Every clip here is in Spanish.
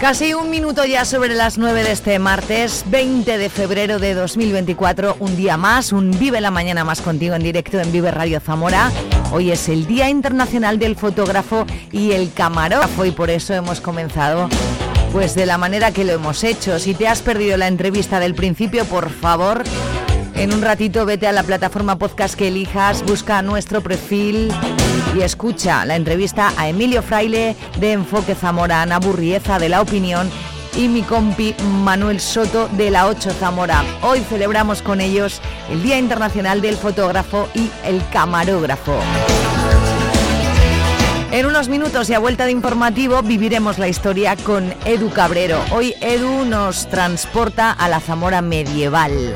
Casi un minuto ya sobre las 9 de este martes, 20 de febrero de 2024, un día más, un Vive la Mañana más contigo en directo en Vive Radio Zamora. Hoy es el Día Internacional del Fotógrafo y el Camarógrafo y por eso hemos comenzado pues de la manera que lo hemos hecho. Si te has perdido la entrevista del principio, por favor, en un ratito vete a la plataforma podcast que elijas, busca nuestro perfil y escucha la entrevista a Emilio Fraile de Enfoque Zamora, Ana Burrieza de La Opinión y mi compi Manuel Soto de La 8 Zamora. Hoy celebramos con ellos el Día Internacional del Fotógrafo y el Camarógrafo. En unos minutos y a vuelta de informativo viviremos la historia con Edu Cabrero. Hoy Edu nos transporta a la Zamora medieval.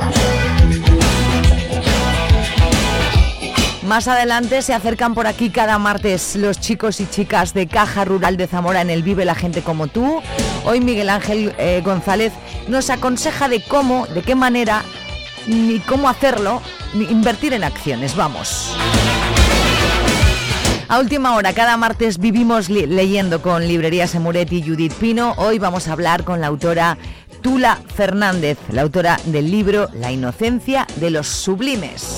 Más adelante se acercan por aquí cada martes los chicos y chicas de Caja Rural de Zamora en el Vive la Gente como tú. Hoy Miguel Ángel eh, González nos aconseja de cómo, de qué manera, ni cómo hacerlo, invertir en acciones. Vamos. A última hora, cada martes vivimos leyendo con Librerías Emuret y Judith Pino. Hoy vamos a hablar con la autora Tula Fernández, la autora del libro La inocencia de los sublimes.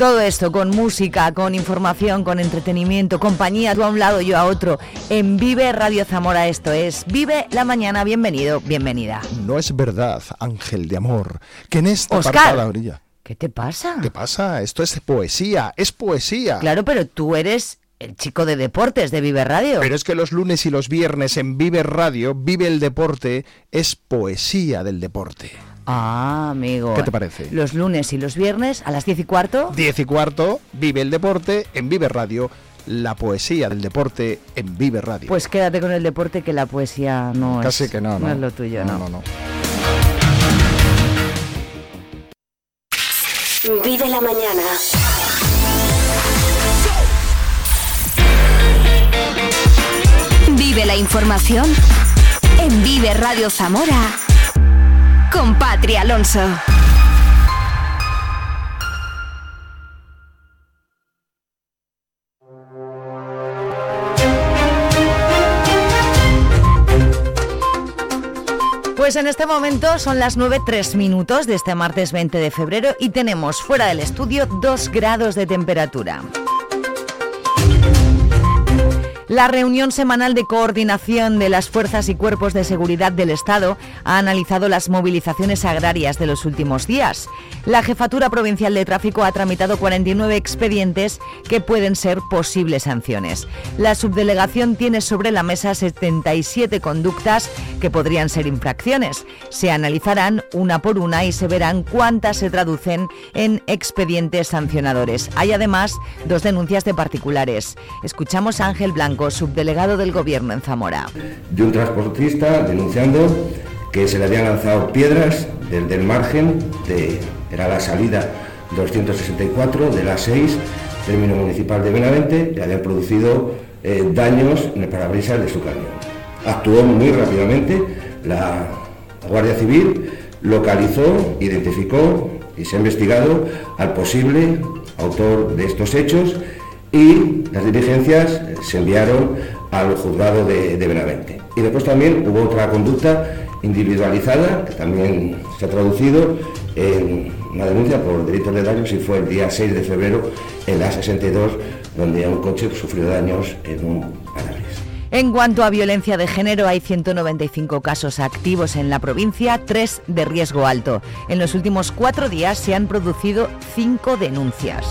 Todo esto con música, con información, con entretenimiento, compañía, tú a un lado, yo a otro. En Vive Radio Zamora esto es Vive la Mañana. Bienvenido, bienvenida. No es verdad, ángel de amor, que en esta Oscar, la orilla. ¿Qué te pasa? ¿Qué pasa? Esto es poesía, es poesía. Claro, pero tú eres el chico de deportes de Vive Radio. Pero es que los lunes y los viernes en Vive Radio, Vive el Deporte, es poesía del deporte. Ah, amigo. ¿Qué te parece? Los lunes y los viernes a las 10 y cuarto. 10 y cuarto, Vive el Deporte en Vive Radio. La poesía del deporte en Vive Radio. Pues quédate con el deporte que la poesía no Casi es. que no, no. No es lo tuyo, no. No, no. Vive la mañana. Vive la información en Vive Radio Zamora con Patria Alonso. Pues en este momento son las 9.03 minutos de este martes 20 de febrero y tenemos fuera del estudio 2 grados de temperatura. La reunión semanal de coordinación de las fuerzas y cuerpos de seguridad del Estado ha analizado las movilizaciones agrarias de los últimos días. La Jefatura Provincial de Tráfico ha tramitado 49 expedientes que pueden ser posibles sanciones. La subdelegación tiene sobre la mesa 77 conductas que podrían ser infracciones. Se analizarán una por una y se verán cuántas se traducen en expedientes sancionadores. Hay además dos denuncias de particulares. Escuchamos a Ángel Blanco subdelegado del Gobierno en Zamora. De un transportista denunciando que se le habían lanzado piedras desde el margen de, era la salida 264 de la 6, término municipal de Benavente, y habían producido eh, daños en el parabrisas de su camión. Actuó muy rápidamente la Guardia Civil, localizó, identificó y se ha investigado al posible autor de estos hechos y las diligencias se enviaron al juzgado de, Benavente. Y después también hubo otra conducta individualizada que también se ha traducido en una denuncia por delitos de daños y fue el día 6 de febrero en la 62 donde un coche sufrió daños en un parabrisas. En cuanto a violencia de género, hay 195 casos activos en la provincia, tres de riesgo alto. En los últimos cuatro días se han producido cinco denuncias.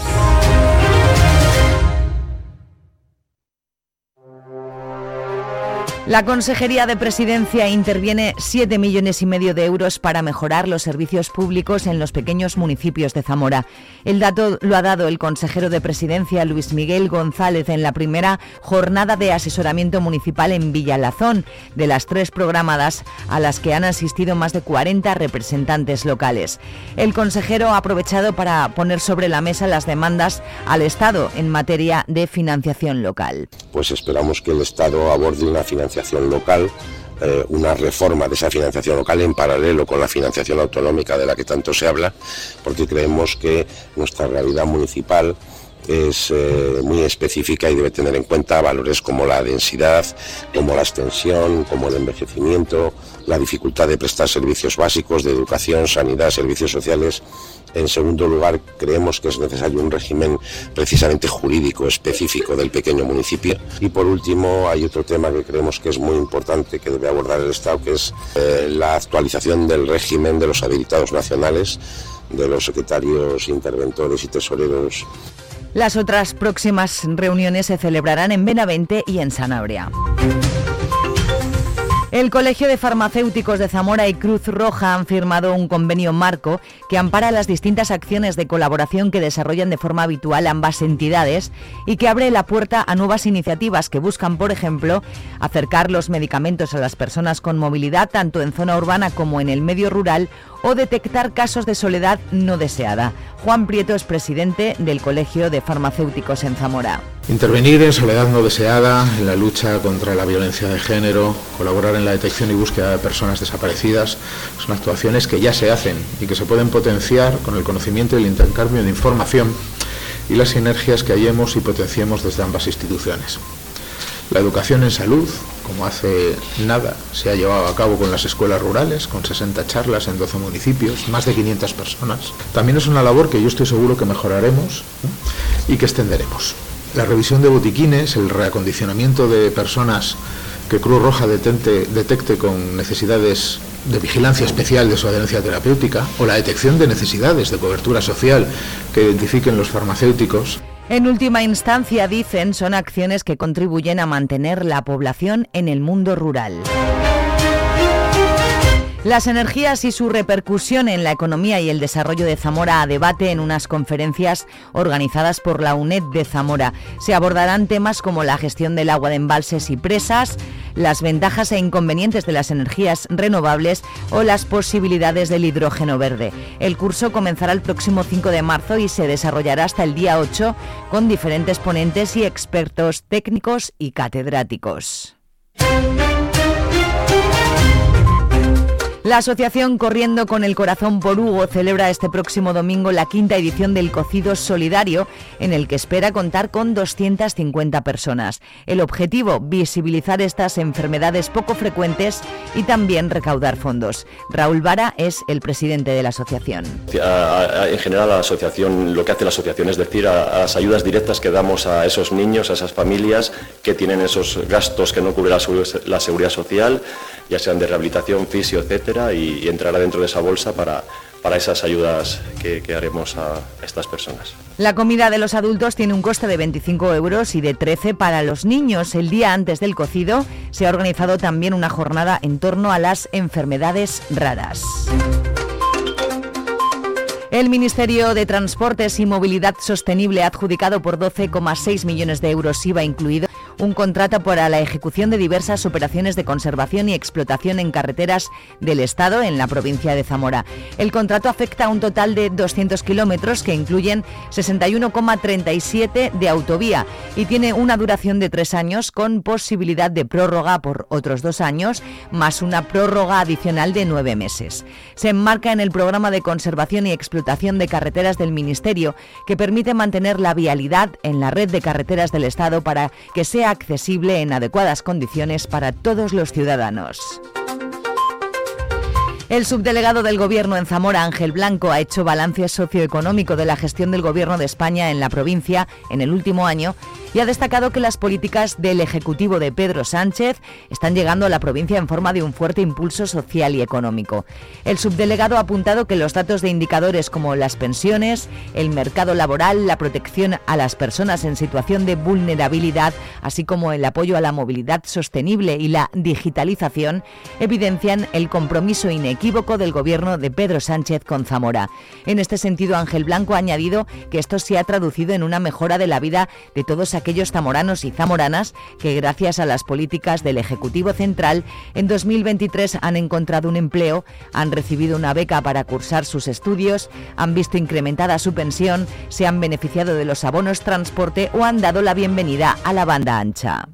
La Consejería de Presidencia interviene 7 millones y medio de euros para mejorar los servicios públicos en los pequeños municipios de Zamora. El dato lo ha dado el consejero de Presidencia Luis Miguel González en la primera jornada de asesoramiento municipal en Villalazón, de las tres programadas a las que han asistido más de 40 representantes locales. El consejero ha aprovechado para poner sobre la mesa las demandas al Estado en materia de financiación local. Pues esperamos que el Estado aborde una financiación local, eh, una reforma de esa financiación local en paralelo con la financiación autonómica de la que tanto se habla, porque creemos que nuestra realidad municipal es eh, muy específica y debe tener en cuenta valores como la densidad, como la extensión, como el envejecimiento, la dificultad de prestar servicios básicos de educación, sanidad, servicios sociales en segundo lugar, creemos que es necesario un régimen precisamente jurídico específico del pequeño municipio. Y por último, hay otro tema que creemos que es muy importante que debe abordar el Estado, que es eh, la actualización del régimen de los habilitados nacionales, de los secretarios, interventores y tesoreros. Las otras próximas reuniones se celebrarán en Benavente y en Sanabria. El Colegio de Farmacéuticos de Zamora y Cruz Roja han firmado un convenio marco que ampara las distintas acciones de colaboración que desarrollan de forma habitual ambas entidades y que abre la puerta a nuevas iniciativas que buscan, por ejemplo, acercar los medicamentos a las personas con movilidad tanto en zona urbana como en el medio rural o detectar casos de soledad no deseada. Juan Prieto es presidente del Colegio de Farmacéuticos en Zamora. Intervenir en soledad no deseada, en la lucha contra la violencia de género, colaborar en la detección y búsqueda de personas desaparecidas, son actuaciones que ya se hacen y que se pueden potenciar con el conocimiento y el intercambio de información y las sinergias que hallemos y potenciemos desde ambas instituciones. La educación en salud, como hace nada se ha llevado a cabo con las escuelas rurales, con 60 charlas en 12 municipios, más de 500 personas, también es una labor que yo estoy seguro que mejoraremos y que extenderemos. La revisión de botiquines, el reacondicionamiento de personas que Cruz Roja detecte con necesidades de vigilancia especial de su adherencia terapéutica o la detección de necesidades de cobertura social que identifiquen los farmacéuticos en última instancia, dicen, son acciones que contribuyen a mantener la población en el mundo rural. Las energías y su repercusión en la economía y el desarrollo de Zamora a debate en unas conferencias organizadas por la UNED de Zamora. Se abordarán temas como la gestión del agua de embalses y presas, las ventajas e inconvenientes de las energías renovables o las posibilidades del hidrógeno verde. El curso comenzará el próximo 5 de marzo y se desarrollará hasta el día 8 con diferentes ponentes y expertos técnicos y catedráticos. La asociación Corriendo con el Corazón por Hugo celebra este próximo domingo la quinta edición del Cocido Solidario, en el que espera contar con 250 personas. El objetivo, visibilizar estas enfermedades poco frecuentes y también recaudar fondos. Raúl Vara es el presidente de la asociación. En general, la asociación, lo que hace la asociación es decir, las ayudas directas que damos a esos niños, a esas familias que tienen esos gastos que no cubre la seguridad social ya sean de rehabilitación, fisio, etcétera, y, entrará dentro de esa bolsa para, para esas ayudas que, haremos a estas personas. La comida de los adultos tiene un coste de 25 euros y de 13 para los niños. El día antes del cocido se ha organizado también una jornada en torno a las enfermedades raras. El Ministerio de Transportes y Movilidad Sostenible ha adjudicado por 12,6 millones de euros IVA incluido un contrato para la ejecución de diversas operaciones de conservación y explotación en carreteras del Estado en la provincia de Zamora. El contrato afecta a un total de 200 kilómetros que incluyen 61,37 de autovía y tiene una duración de tres años con posibilidad de prórroga por otros dos años, más una prórroga adicional de nueve meses. Se enmarca en el programa de conservación y explotación de carreteras del Ministerio que permite mantener la vialidad en la red de carreteras del Estado para que sea accesible en adecuadas condiciones para todos los ciudadanos. El subdelegado del Gobierno en Zamora, Ángel Blanco, ha hecho balance socioeconómico de la gestión del Gobierno de España en la provincia en el último año y ha destacado que las políticas del Ejecutivo de Pedro Sánchez están llegando a la provincia en forma de un fuerte impulso social y económico. El subdelegado ha apuntado que los datos de indicadores como las pensiones, el mercado laboral, la protección a las personas en situación de vulnerabilidad, así como el apoyo a la movilidad sostenible y la digitalización, evidencian el compromiso inequívoco equívoco del gobierno de Pedro Sánchez con Zamora. En este sentido, Ángel Blanco ha añadido que esto se ha traducido en una mejora de la vida de todos aquellos zamoranos y zamoranas que gracias a las políticas del Ejecutivo Central en 2023 han encontrado un empleo, han recibido una beca para cursar sus estudios, han visto incrementada su pensión, se han beneficiado de los abonos transporte o han dado la bienvenida a la banda ancha.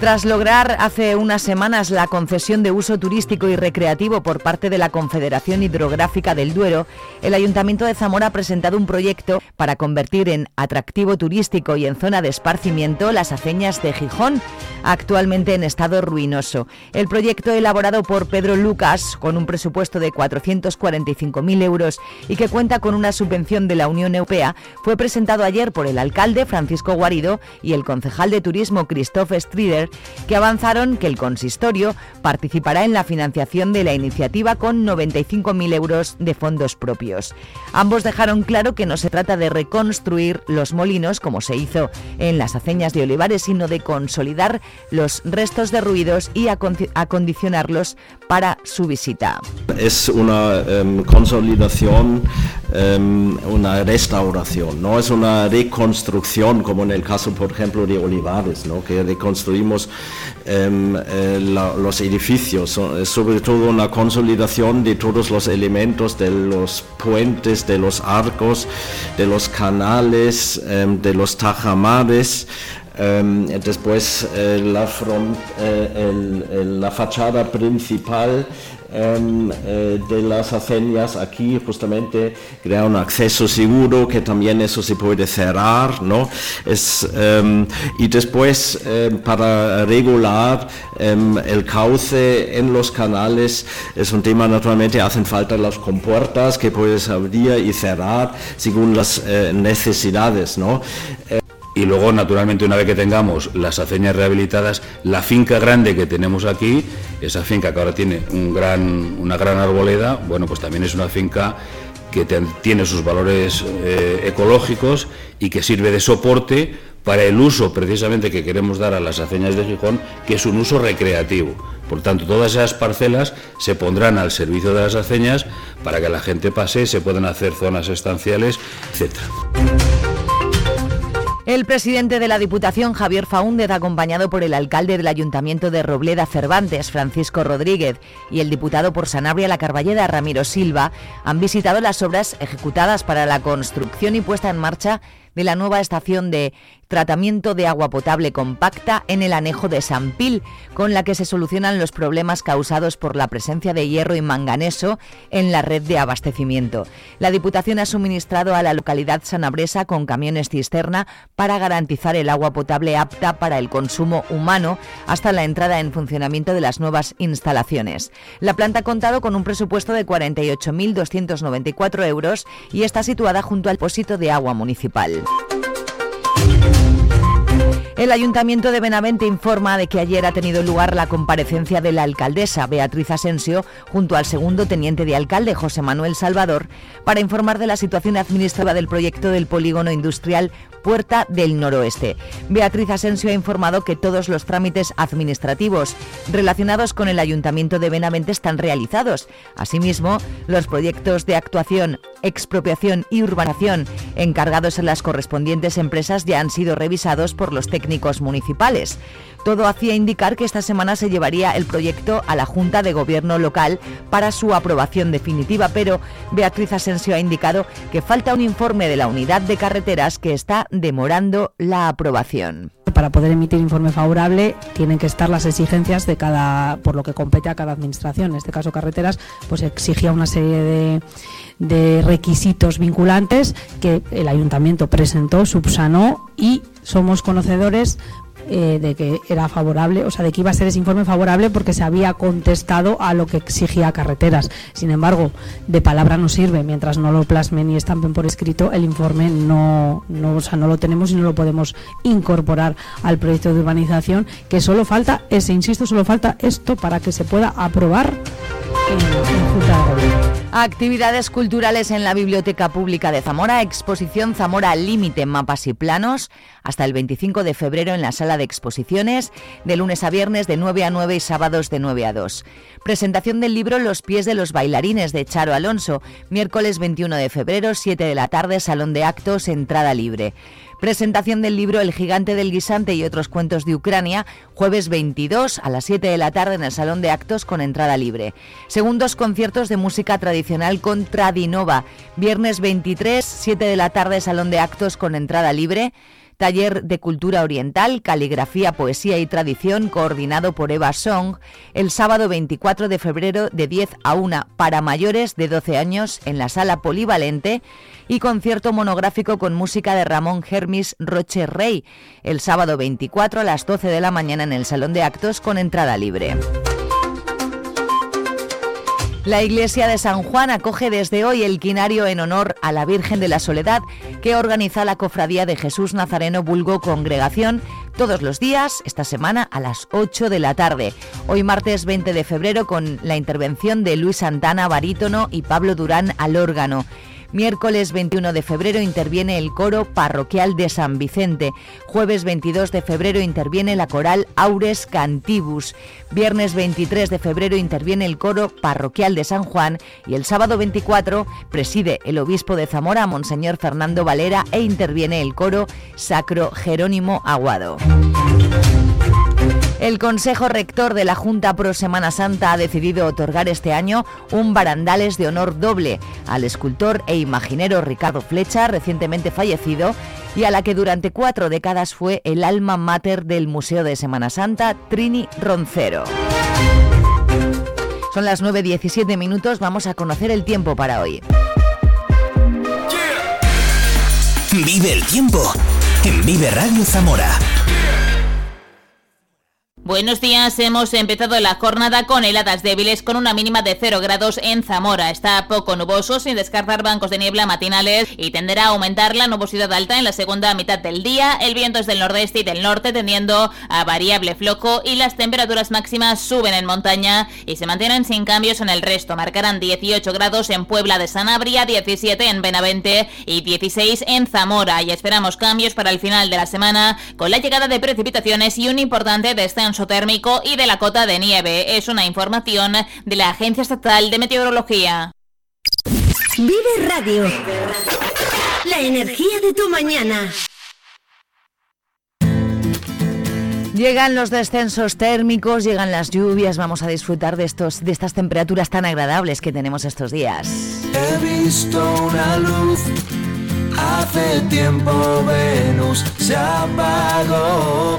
Tras lograr hace unas semanas la concesión de uso turístico y recreativo por parte de la Confederación Hidrográfica del Duero, el Ayuntamiento de Zamora ha presentado un proyecto para convertir en atractivo turístico y en zona de esparcimiento las aceñas de Gijón, actualmente en estado ruinoso. El proyecto elaborado por Pedro Lucas, con un presupuesto de 445.000 euros y que cuenta con una subvención de la Unión Europea, fue presentado ayer por el alcalde Francisco Guarido y el concejal de turismo Christophe Strider que avanzaron que el consistorio participará en la financiación de la iniciativa con 95.000 euros de fondos propios. Ambos dejaron claro que no se trata de reconstruir los molinos como se hizo en las aceñas de Olivares, sino de consolidar los restos derruidos y acondicionarlos para su visita. Es una em, consolidación, em, una restauración, no es una reconstrucción como en el caso, por ejemplo, de Olivares, ¿no? que reconstruimos em, eh, los edificios, es sobre todo una consolidación de todos los elementos de los puentes, de los arcos, de los canales, de los tajamares. Em, después eh, la, eh, fachada principal em, eh, de las aceñas aquí justamente crea un acceso seguro que también eso se puede cerrar ¿no? es, em, y después para regular el cauce en los canales es un tema naturalmente hacen falta las compuertas que puedes abrir y cerrar según las necesidades ¿no? Y luego naturalmente una vez que tengamos las aceñas rehabilitadas, la finca grande que tenemos aquí, esa finca que ahora tiene un gran, una gran arboleda, bueno pues también es una finca que tiene sus valores eh, ecológicos y que sirve de soporte para el uso precisamente que queremos dar a las aceñas de Gijón, que es un uso recreativo. Por tanto, todas esas parcelas se pondrán al servicio de las aceñas para que la gente pase, se puedan hacer zonas estanciales, etcétera. El presidente de la Diputación, Javier Faúndez, acompañado por el alcalde del Ayuntamiento de Robleda Cervantes, Francisco Rodríguez, y el diputado por Sanabria La Carballeda, Ramiro Silva, han visitado las obras ejecutadas para la construcción y puesta en marcha de la nueva estación de tratamiento de agua potable compacta en el anejo de San Pil, con la que se solucionan los problemas causados por la presencia de hierro y manganeso en la red de abastecimiento. La Diputación ha suministrado a la localidad sanabresa con camiones cisterna para garantizar el agua potable apta para el consumo humano hasta la entrada en funcionamiento de las nuevas instalaciones. La planta ha contado con un presupuesto de 48.294 euros y está situada junto al depósito de agua municipal. thank you El Ayuntamiento de Benavente informa de que ayer ha tenido lugar la comparecencia de la alcaldesa Beatriz Asensio junto al segundo teniente de alcalde José Manuel Salvador para informar de la situación administrativa del proyecto del polígono industrial Puerta del Noroeste. Beatriz Asensio ha informado que todos los trámites administrativos relacionados con el Ayuntamiento de Benavente están realizados. Asimismo, los proyectos de actuación, expropiación y urbanación encargados en las correspondientes empresas ya han sido revisados por los técnicos municipales. Todo hacía indicar que esta semana se llevaría el proyecto a la Junta de Gobierno local para su aprobación definitiva, pero Beatriz Asensio ha indicado que falta un informe de la unidad de carreteras que está demorando la aprobación. Para poder emitir informe favorable tienen que estar las exigencias de cada por lo que compete a cada administración. En este caso carreteras pues exigía una serie de, de requisitos vinculantes que el ayuntamiento presentó subsanó y somos conocedores eh, de que era favorable, o sea, de que iba a ser ese informe favorable porque se había contestado a lo que exigía carreteras. Sin embargo, de palabra no sirve, mientras no lo plasmen y estampen por escrito, el informe no, o sea, no lo tenemos y no lo podemos incorporar al proyecto de urbanización, que solo falta, ese insisto, solo falta esto para que se pueda aprobar Actividades culturales en la Biblioteca Pública de Zamora, exposición Zamora Límite, mapas y planos, hasta el 25 de febrero en la sala de exposiciones, de lunes a viernes de 9 a 9 y sábados de 9 a 2. Presentación del libro Los pies de los bailarines de Charo Alonso, miércoles 21 de febrero, 7 de la tarde, Salón de Actos, entrada libre. Presentación del libro El gigante del guisante y otros cuentos de Ucrania, jueves 22 a las 7 de la tarde en el Salón de Actos con entrada libre. Segundos conciertos de música tradicional con Tradinova, viernes 23, 7 de la tarde Salón de Actos con entrada libre. Taller de cultura oriental, caligrafía, poesía y tradición, coordinado por Eva Song, el sábado 24 de febrero de 10 a 1 para mayores de 12 años en la sala polivalente y concierto monográfico con música de Ramón Hermis Roche Rey, el sábado 24 a las 12 de la mañana en el Salón de Actos con entrada libre. La iglesia de San Juan acoge desde hoy el quinario en honor a la Virgen de la Soledad que organiza la Cofradía de Jesús Nazareno Vulgo Congregación todos los días, esta semana a las 8 de la tarde. Hoy martes 20 de febrero con la intervención de Luis Santana barítono y Pablo Durán al órgano. Miércoles 21 de febrero interviene el coro parroquial de San Vicente. Jueves 22 de febrero interviene la coral Aures Cantibus. Viernes 23 de febrero interviene el coro parroquial de San Juan y el sábado 24 preside el obispo de Zamora, Monseñor Fernando Valera, e interviene el coro Sacro Jerónimo Aguado. El Consejo Rector de la Junta Pro Semana Santa ha decidido otorgar este año un barandales de honor doble al escultor e imaginero Ricardo Flecha, recientemente fallecido, y a la que durante cuatro décadas fue el alma mater del Museo de Semana Santa, Trini Roncero. Son las 9.17 minutos, vamos a conocer el tiempo para hoy. Vive el tiempo en Vive Radio Zamora. Buenos días, hemos empezado la jornada con heladas débiles con una mínima de 0 grados en Zamora. Está poco nuboso sin descartar bancos de niebla matinales y tenderá a aumentar la nubosidad alta en la segunda mitad del día. El viento es del nordeste y del norte tendiendo a variable floco y las temperaturas máximas suben en montaña y se mantienen sin cambios en el resto. Marcarán 18 grados en Puebla de Sanabria, 17 en Benavente y 16 en Zamora. Y esperamos cambios para el final de la semana con la llegada de precipitaciones y un importante descenso térmico y de la cota de nieve. Es una información de la Agencia Estatal de Meteorología. Vive Radio. La energía de tu mañana. Llegan los descensos térmicos, llegan las lluvias, vamos a disfrutar de, estos, de estas temperaturas tan agradables que tenemos estos días. He visto una luz, hace tiempo Venus se apagó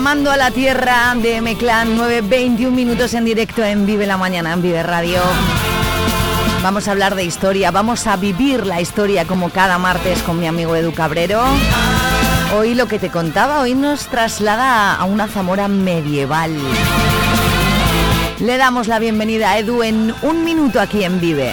Llamando a la tierra de Meclán, 9.21 minutos en directo en Vive la Mañana, en Vive Radio. Vamos a hablar de historia, vamos a vivir la historia como cada martes con mi amigo Edu Cabrero. Hoy lo que te contaba, hoy nos traslada a una Zamora medieval. Le damos la bienvenida a Edu en un minuto aquí en Vive.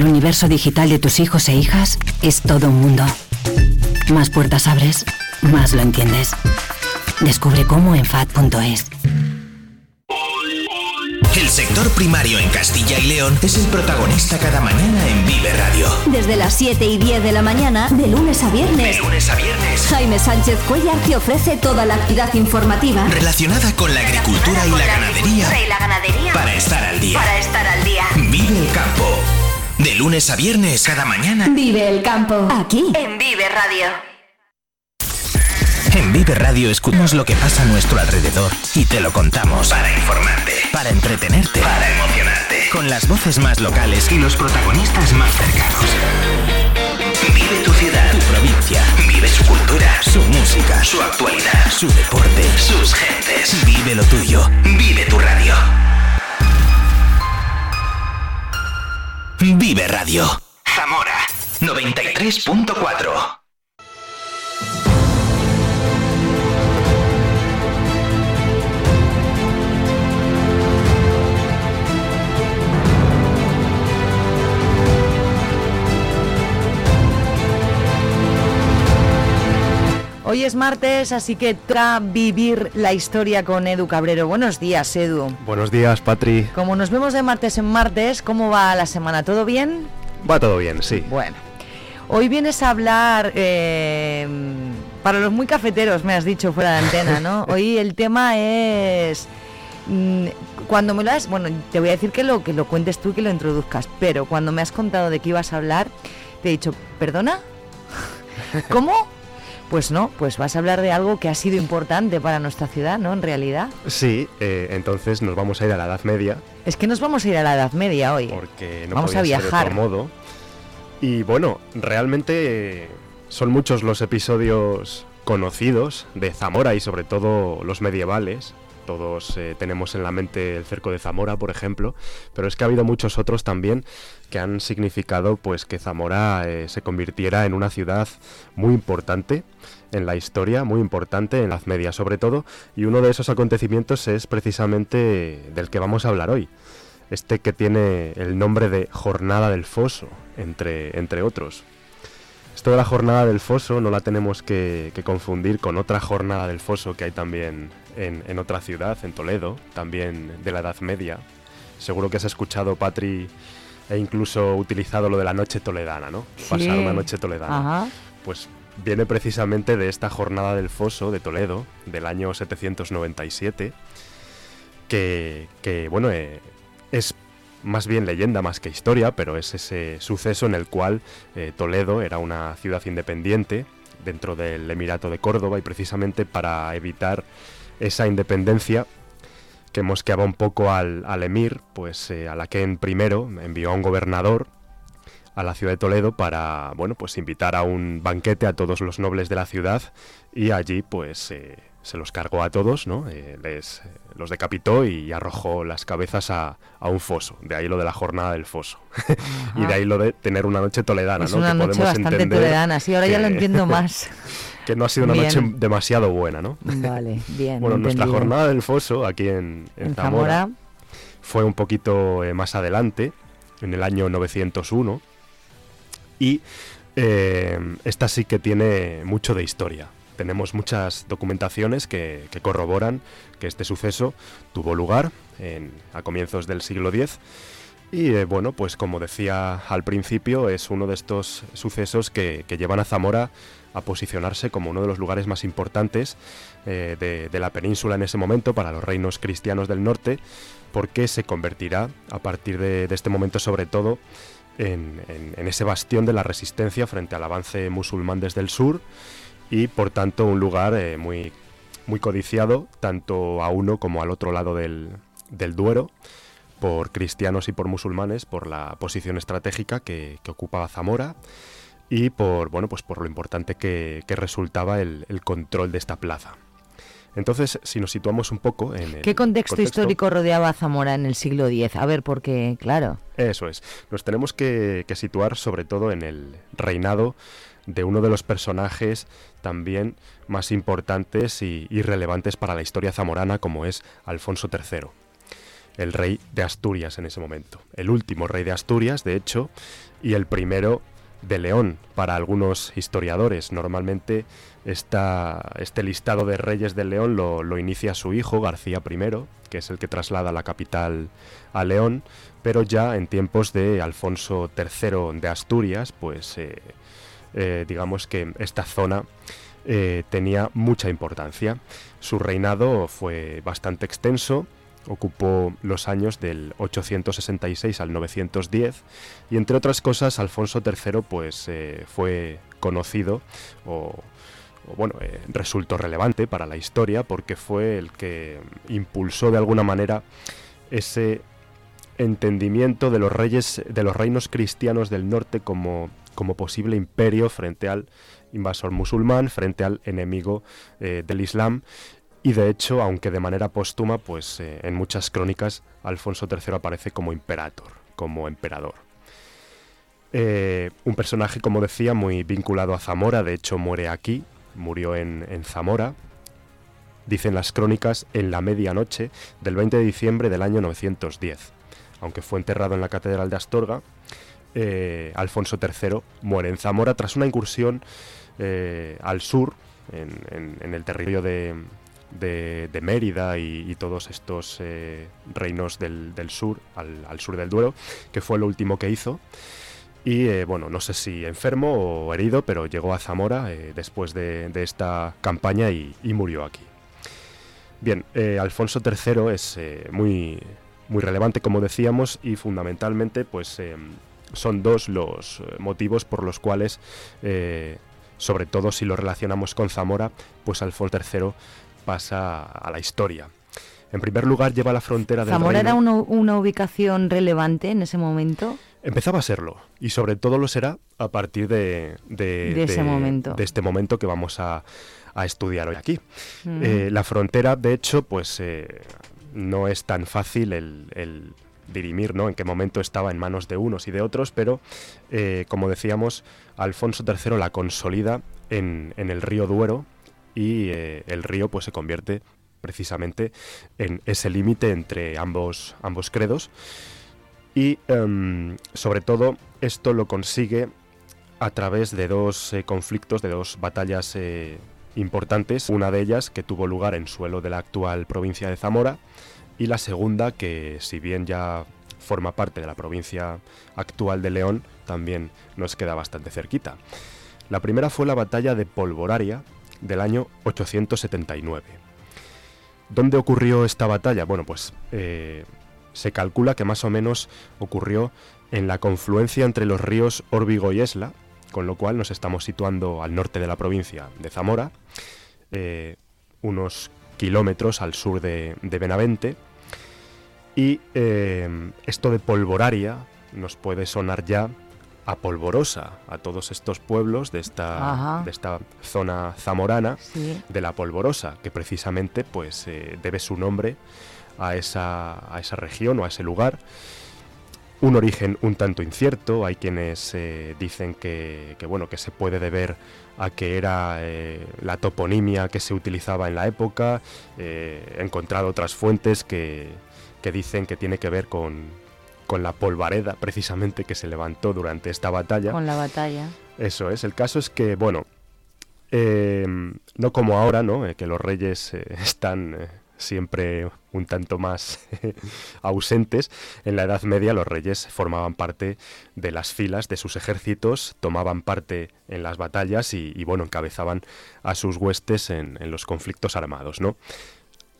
El universo digital de tus hijos e hijas es todo un mundo. Más puertas abres, más lo entiendes. Descubre cómo en FAD.es. El sector primario en Castilla y León es el protagonista cada mañana en Vive Radio. Desde las 7 y 10 de la mañana, de lunes a viernes. De lunes a viernes. Jaime Sánchez Cuellar te ofrece toda la actividad informativa Relacionada con la agricultura y la ganadería. y la ganadería. Para estar al día. Para estar al día. Vive el campo. De lunes a viernes, cada mañana. Vive el campo. Aquí. En Vive Radio. En Vive Radio escuchamos lo que pasa a nuestro alrededor y te lo contamos. Para informarte. Para entretenerte. Para emocionarte. Con las voces más locales y los protagonistas más cercanos. Vive tu ciudad, tu provincia. Vive su cultura, su música, su actualidad, su deporte, sus gentes. Vive lo tuyo. Vive tu radio. Vive Radio. Zamora 93.4. Hoy es martes, así que toca vivir la historia con Edu Cabrero. Buenos días, Edu. Buenos días, Patri. Como nos vemos de martes en martes, ¿cómo va la semana? ¿Todo bien? Va todo bien, sí. Bueno, hoy vienes a hablar eh, para los muy cafeteros, me has dicho fuera de antena, ¿no? Hoy el tema es mm, cuando me lo has, bueno, te voy a decir que lo que lo cuentes tú y que lo introduzcas, pero cuando me has contado de qué ibas a hablar, te he dicho, ¿perdona? ¿Cómo? Pues no, pues vas a hablar de algo que ha sido importante para nuestra ciudad, ¿no? En realidad. Sí, eh, entonces nos vamos a ir a la Edad Media. Es que nos vamos a ir a la Edad Media hoy. Porque no vamos a ser de viajar. otro modo. Y bueno, realmente eh, son muchos los episodios conocidos de Zamora y sobre todo los medievales. Todos eh, tenemos en la mente el cerco de Zamora, por ejemplo, pero es que ha habido muchos otros también que han significado pues que Zamora eh, se convirtiera en una ciudad muy importante en la historia, muy importante en la Edad Media sobre todo, y uno de esos acontecimientos es precisamente del que vamos a hablar hoy. Este que tiene el nombre de Jornada del Foso, entre, entre otros. Esto de la Jornada del Foso no la tenemos que, que confundir con otra Jornada del Foso que hay también en, en otra ciudad, en Toledo, también de la Edad Media. Seguro que has escuchado, Patri, e incluso utilizado lo de la noche toledana, ¿no? Pasar una noche toledana. Ajá. Pues viene precisamente de esta jornada del foso de Toledo, del año 797, que, que, bueno, eh, es más bien leyenda más que historia, pero es ese suceso en el cual eh, Toledo era una ciudad independiente dentro del Emirato de Córdoba y precisamente para evitar esa independencia que mosqueaba un poco al, al emir, pues eh, Alaquén I envió a un gobernador a la ciudad de Toledo para, bueno, pues invitar a un banquete a todos los nobles de la ciudad y allí, pues, eh, se los cargó a todos, ¿no? Eh, les, los decapitó y arrojó las cabezas a, un foso. De ahí lo de la jornada del foso. y de ahí lo de tener una noche toledana, es Una noche bastante toledana, sí, ahora ya lo entiendo más. Que no ha sido una noche demasiado buena, ¿no? Vale, bien. bueno, nuestra jornada del foso aquí en, Zamora, fue un poquito eh, más adelante, en el año 901. Y eh, esta sí que tiene mucho de historia tenemos muchas documentaciones que, corroboran que este suceso tuvo lugar a comienzos del siglo X. Y eh, bueno, pues como decía al principio, es uno de estos sucesos que, llevan a Zamora a posicionarse como uno de los lugares más importantes eh, de, la península en ese momento para los reinos cristianos del norte, porque se convertirá a partir de, este momento sobre todo en, ese bastión de la resistencia frente al avance musulmán desde el sur y por tanto un lugar eh, muy, muy codiciado tanto a uno como al otro lado del, Duero por cristianos y por musulmanes por la posición estratégica que, ocupaba Zamora y por bueno pues por lo importante que, resultaba el, control de esta plaza. Entonces, si nos situamos un poco en... ¿Qué contexto, histórico rodeaba a Zamora en el siglo X? A ver, porque, claro... Eso es. Nos tenemos que, que situar sobre todo en el reinado de uno de los personajes también más importantes y, relevantes para la historia zamorana como es Alfonso III, el rey de Asturias en ese momento. El último rey de Asturias, de hecho, y el primero de León para algunos historiadores. Normalmente este listado de reyes de León lo, inicia su hijo, García I, que es el que traslada la capital a León, pero ya en tiempos de Alfonso III de Asturias, pues eh, eh, digamos que esta zona eh, tenía mucha importancia. Su reinado fue bastante extenso, ocupó los años del 866 al 910 y entre otras cosas Alfonso III pues eh, fue conocido o, bueno resultó relevante para la historia porque fue el que impulsó de alguna manera ese entendimiento de los reyes de los reinos cristianos del norte como como posible imperio frente al invasor musulmán, frente al enemigo eh, del Islam. Y de hecho, aunque de manera póstuma, pues eh, en muchas crónicas Alfonso III aparece como imperator, como emperador. Eh, un personaje, como decía, muy vinculado a Zamora, de hecho muere aquí, murió en, en Zamora, dicen las crónicas, en la medianoche del 20 de diciembre del año 910, aunque fue enterrado en la Catedral de Astorga eh, Alfonso III muere en Zamora tras una incursión al sur, en, el territorio de, Mérida y, todos estos eh, reinos del, sur, al, sur del Duero, que fue lo último que hizo. Y bueno, no sé si enfermo o herido, pero llegó a Zamora después de, esta campaña y, murió aquí. Bien, Alfonso III es muy, muy relevante, como decíamos, y fundamentalmente, pues son dos los eh, motivos por los cuales, eh, sobre todo si lo relacionamos con Zamora, pues Alfonso III pasa a la historia. En primer lugar, lleva la frontera de ¿Zamora era una, ubicación relevante en ese momento? Empezaba a serlo, y sobre todo lo será a partir de, de, ese momento. de este momento que vamos a, estudiar hoy aquí. Mm. Eh, la frontera, de hecho, pues no es tan fácil el dirimir ¿no? en qué momento estaba en manos de unos y de otros, pero eh, como decíamos, Alfonso III la consolida en, el río Duero y eh, el río pues se convierte precisamente en ese límite entre ambos, ambos credos y em, sobre todo esto lo consigue a través de dos eh, conflictos, de dos batallas importantes, una de ellas que tuvo lugar en suelo de la actual provincia de Zamora, y la segunda que si bien ya forma parte de la provincia actual de León, también nos queda bastante cerquita. La primera fue la batalla de Polvoraria del año 879. ¿Dónde ocurrió esta batalla? Bueno, pues eh, se calcula que más o menos ocurrió en la confluencia entre los ríos Órbigo y Esla, con lo cual nos estamos situando al norte de la provincia de Zamora, eh, unos kilómetros al sur de Benavente, y eh, esto de polvoraria nos puede sonar ya a Polvorosa, a todos estos pueblos de esta, de esta zona zamorana de la Polvorosa, que precisamente pues eh, debe su nombre a esa, a esa región o a ese lugar. Un origen un tanto incierto, hay quienes eh, dicen que, bueno, que se puede deber a que era eh, la toponimia que se utilizaba en la época, he encontrado otras fuentes que, que dicen que tiene que ver con, con la polvareda precisamente que se levantó durante esta batalla. Con la batalla. Eso es, el caso es que, bueno, eh, no como ahora, ¿no? Eh, que los reyes eh, están siempre un tanto más ausentes. En la Edad Media los reyes formaban parte de las filas de sus ejércitos, tomaban parte en las batallas y, bueno, encabezaban a sus huestes en, en los conflictos armados, ¿no?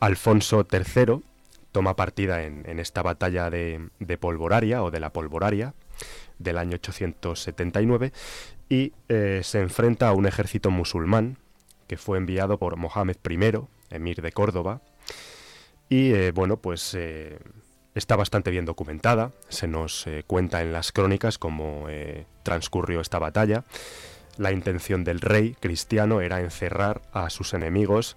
Alfonso III toma partida en, esta batalla de, Polvoraria o de la Polvoraria del año 879 y eh, se enfrenta a un ejército musulmán que fue enviado por Mohamed I, emir de Córdoba, y eh, bueno, pues eh, está bastante bien documentada, se nos cuenta en las crónicas cómo transcurrió esta batalla. La intención del rey cristiano era encerrar a sus enemigos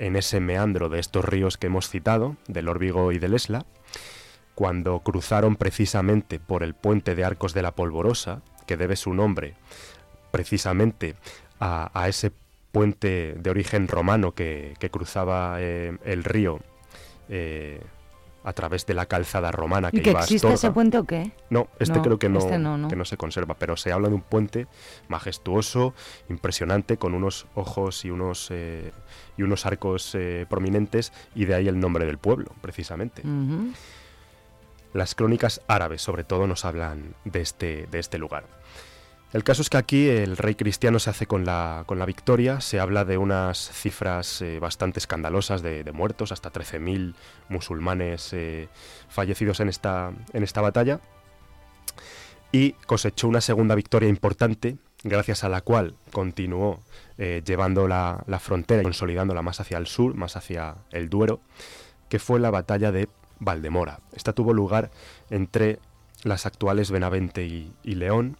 en ese meandro de estos ríos que hemos citado, del Órbigo y del Esla, cuando cruzaron precisamente por el puente de Arcos de la Polvorosa, que debe su nombre precisamente a, ese puente de origen romano que, cruzaba eh, el río eh, a través de la calzada romana que, ¿Y que existe ese puente o qué? No, este creo que no, este no, que no se conserva, pero se habla de un puente majestuoso, impresionante, con unos ojos y unos eh, y unos arcos eh, prominentes, y de ahí el nombre del pueblo, precisamente. Las crónicas árabes, sobre todo, nos hablan de este, de este lugar. El caso es que aquí el rey cristiano se hace con la, con la victoria, se habla de unas cifras eh, bastante escandalosas de, muertos, hasta 13.000 musulmanes eh, fallecidos en esta, en esta batalla, y cosechó una segunda victoria importante, gracias a la cual continuó eh, llevando la, la frontera y consolidándola más hacia el sur, más hacia el Duero, que fue la batalla de Valdemora. Esta tuvo lugar entre las actuales Benavente y León,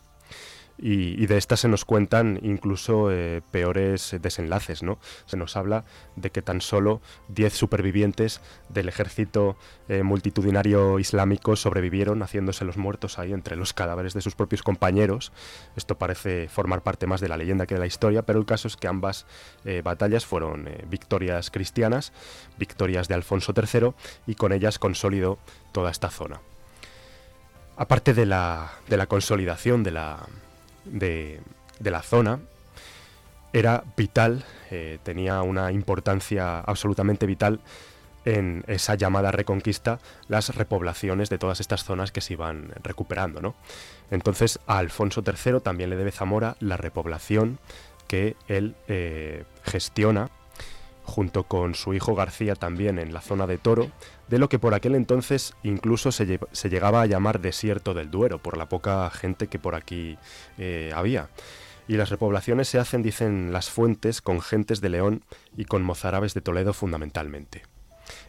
y, de estas se nos cuentan incluso eh, peores desenlaces, ¿no? Se nos habla de que tan solo 10 supervivientes del ejército eh, multitudinario islámico sobrevivieron haciéndose los muertos ahí entre los cadáveres de sus propios compañeros. Esto parece formar parte más de la leyenda que de la historia, pero el caso es que ambas eh, batallas fueron victorias cristianas, victorias de Alfonso III, y con ellas consolidó toda esta zona. Aparte de la, de la consolidación de la, de, la zona era vital, eh, tenía una importancia absolutamente vital en esa llamada reconquista las repoblaciones de todas estas zonas que se iban recuperando. ¿no? Entonces a Alfonso III también le debe Zamora la repoblación que él eh, gestiona junto con su hijo García también en la zona de Toro, de lo que por aquel entonces incluso se, llegaba a llamar desierto del Duero, por la poca gente que por aquí eh, había. Y las repoblaciones se hacen, dicen las fuentes, con gentes de León y con mozárabes de Toledo fundamentalmente.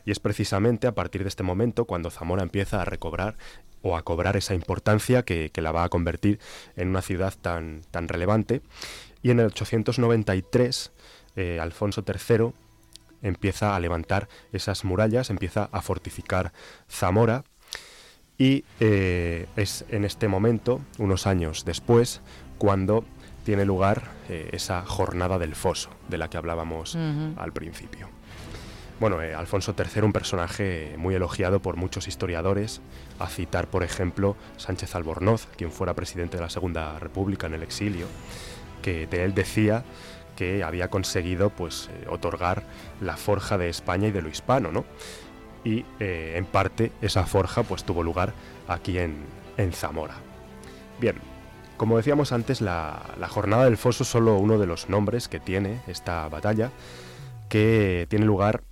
Y es precisamente a partir de este momento cuando Zamora empieza a recobrar o a cobrar esa importancia que, la va a convertir en una ciudad tan, tan relevante. Y en el 893, eh, Alfonso III empieza a levantar esas murallas, empieza a fortificar Zamora. Y eh, es en este momento, unos años después, cuando tiene lugar eh, esa jornada del foso de la que hablábamos al principio. Bueno, eh, Alfonso III, un personaje muy elogiado por muchos historiadores, a citar, por ejemplo, Sánchez Albornoz, quien fuera presidente de la Segunda República en el exilio, que de él decía que había conseguido pues eh, otorgar la forja de España y de lo hispano, ¿no? Y eh, en parte esa forja pues tuvo lugar aquí en, Zamora. Bien, como decíamos antes, la, jornada del foso es solo uno de los nombres que tiene esta batalla, que tiene lugar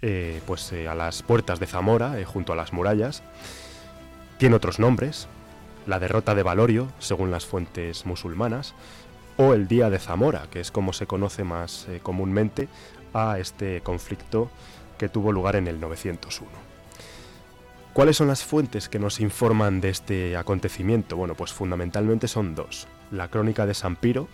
eh, pues a las puertas de Zamora, junto a las murallas. Tiene otros nombres, la derrota de Valorio, según las fuentes musulmanas, o el Día de Zamora, que es como se conoce más eh, comúnmente a este conflicto que tuvo lugar en el 901. ¿Cuáles son las fuentes que nos informan de este acontecimiento? Bueno, pues fundamentalmente son dos, la crónica de San Piro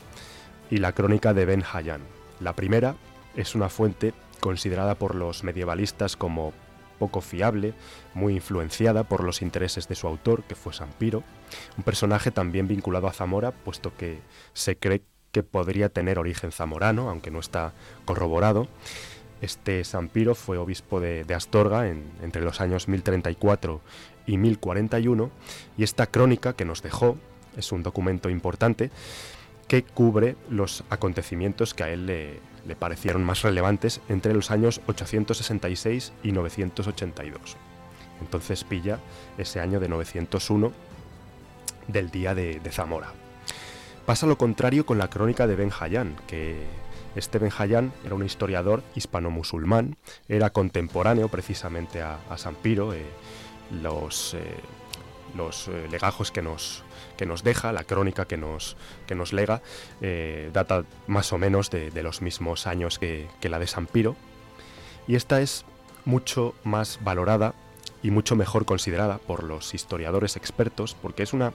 y la crónica de Ben Hayyan. La primera es una fuente considerada por los medievalistas como poco fiable, muy influenciada por los intereses de su autor, que fue San Piro, un personaje también vinculado a Zamora, puesto que se cree que podría tener origen zamorano, aunque no está corroborado. Este San Piro fue obispo de, Astorga entre los años 1034 y 1041, y esta crónica que nos dejó es un documento importante que cubre los acontecimientos que a él le, le parecieron más relevantes entre los años 866 y 982. Entonces pilla ese año de 901 del día de, Zamora. Pasa lo contrario con la crónica de Ben Hayyan, que este Ben Hayyan era un historiador hispano-musulmán, era contemporáneo precisamente a, San Piro, eh, los, eh, eh, legajos que nos, que nos deja, la crónica que nos, que nos lega, data más o menos de, los mismos años que, que la de San Piro, y esta es mucho más valorada y mucho mejor considerada por los historiadores expertos porque es una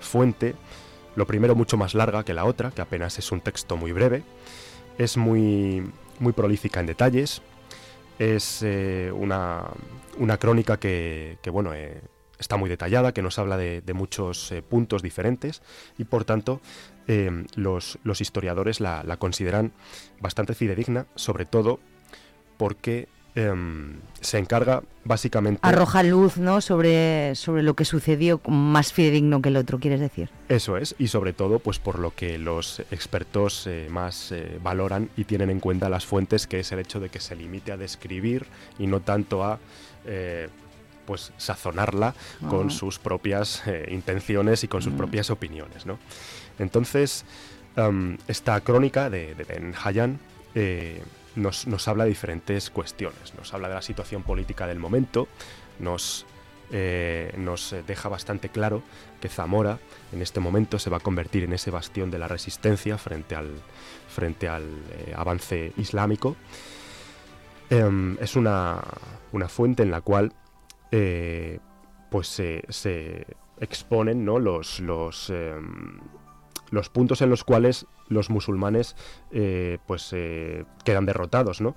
fuente, lo primero mucho más larga que la otra, que apenas es un texto muy breve, es muy, muy prolífica en detalles, es eh, una, una, crónica que, bueno, eh, está muy detallada, que nos habla de, muchos eh, puntos diferentes y por tanto los, los, historiadores la, la, consideran bastante fidedigna, sobre todo porque Em, se encarga básicamente... Arroja luz ¿no? sobre, sobre lo que sucedió más fidedigno que el otro, quieres decir. Eso es, y sobre todo pues por lo que los expertos eh, más eh, valoran y tienen en cuenta las fuentes, que es el hecho de que se limite a describir y no tanto a... Eh, pues sazonarla con sus propias intenciones y con sus mm. propias opiniones, ¿no? Entonces, esta crónica de, de Ben Hayyan nos, habla de diferentes cuestiones. Nos habla de la situación política del momento, nos, eh, nos deja bastante claro que Zamora en este momento se va a convertir en ese bastión de la resistencia frente al, frente al eh, avance islámico. Em, es una, una, fuente en la cual eh, pues se, exponen ¿no? los, los em, los puntos en los cuales los musulmanes eh, pues eh, quedan derrotados, ¿no?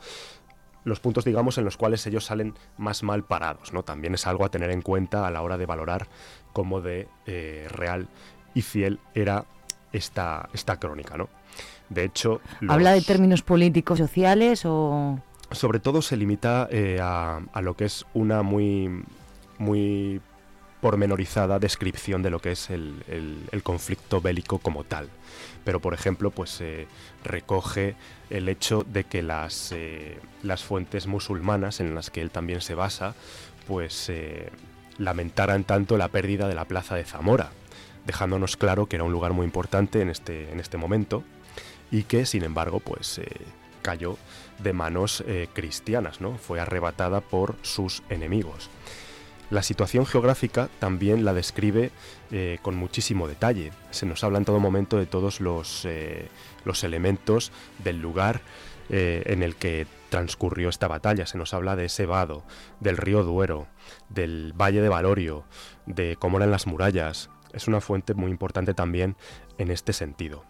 Los puntos, digamos, en los cuales ellos salen más mal parados, ¿no? También es algo a tener en cuenta a la hora de valorar cómo de eh, real y fiel era esta, esta crónica, ¿no? De hecho... ¿Habla de términos políticos, sociales o...? Sobre todo se limita a, a, lo que es una muy, muy pormenorizada descripción de lo que es el, conflicto bélico como tal. Pero, por ejemplo, pues se recoge el hecho de que las, eh, las fuentes musulmanas en las que él también se basa, pues eh, lamentaran tanto la pérdida de la plaza de Zamora, dejándonos claro que era un lugar muy importante en este, en este momento y que, sin embargo, pues eh, cayó de manos cristianas, ¿no? Fue arrebatada por sus enemigos. La situación geográfica también la describe eh, con muchísimo detalle. Se nos habla en todo momento de todos los, eh, los elementos del lugar eh, en el que transcurrió esta batalla. Se nos habla de ese vado, del río Duero, del valle de Valorio, de cómo eran las murallas. Es una fuente muy importante también en este sentido.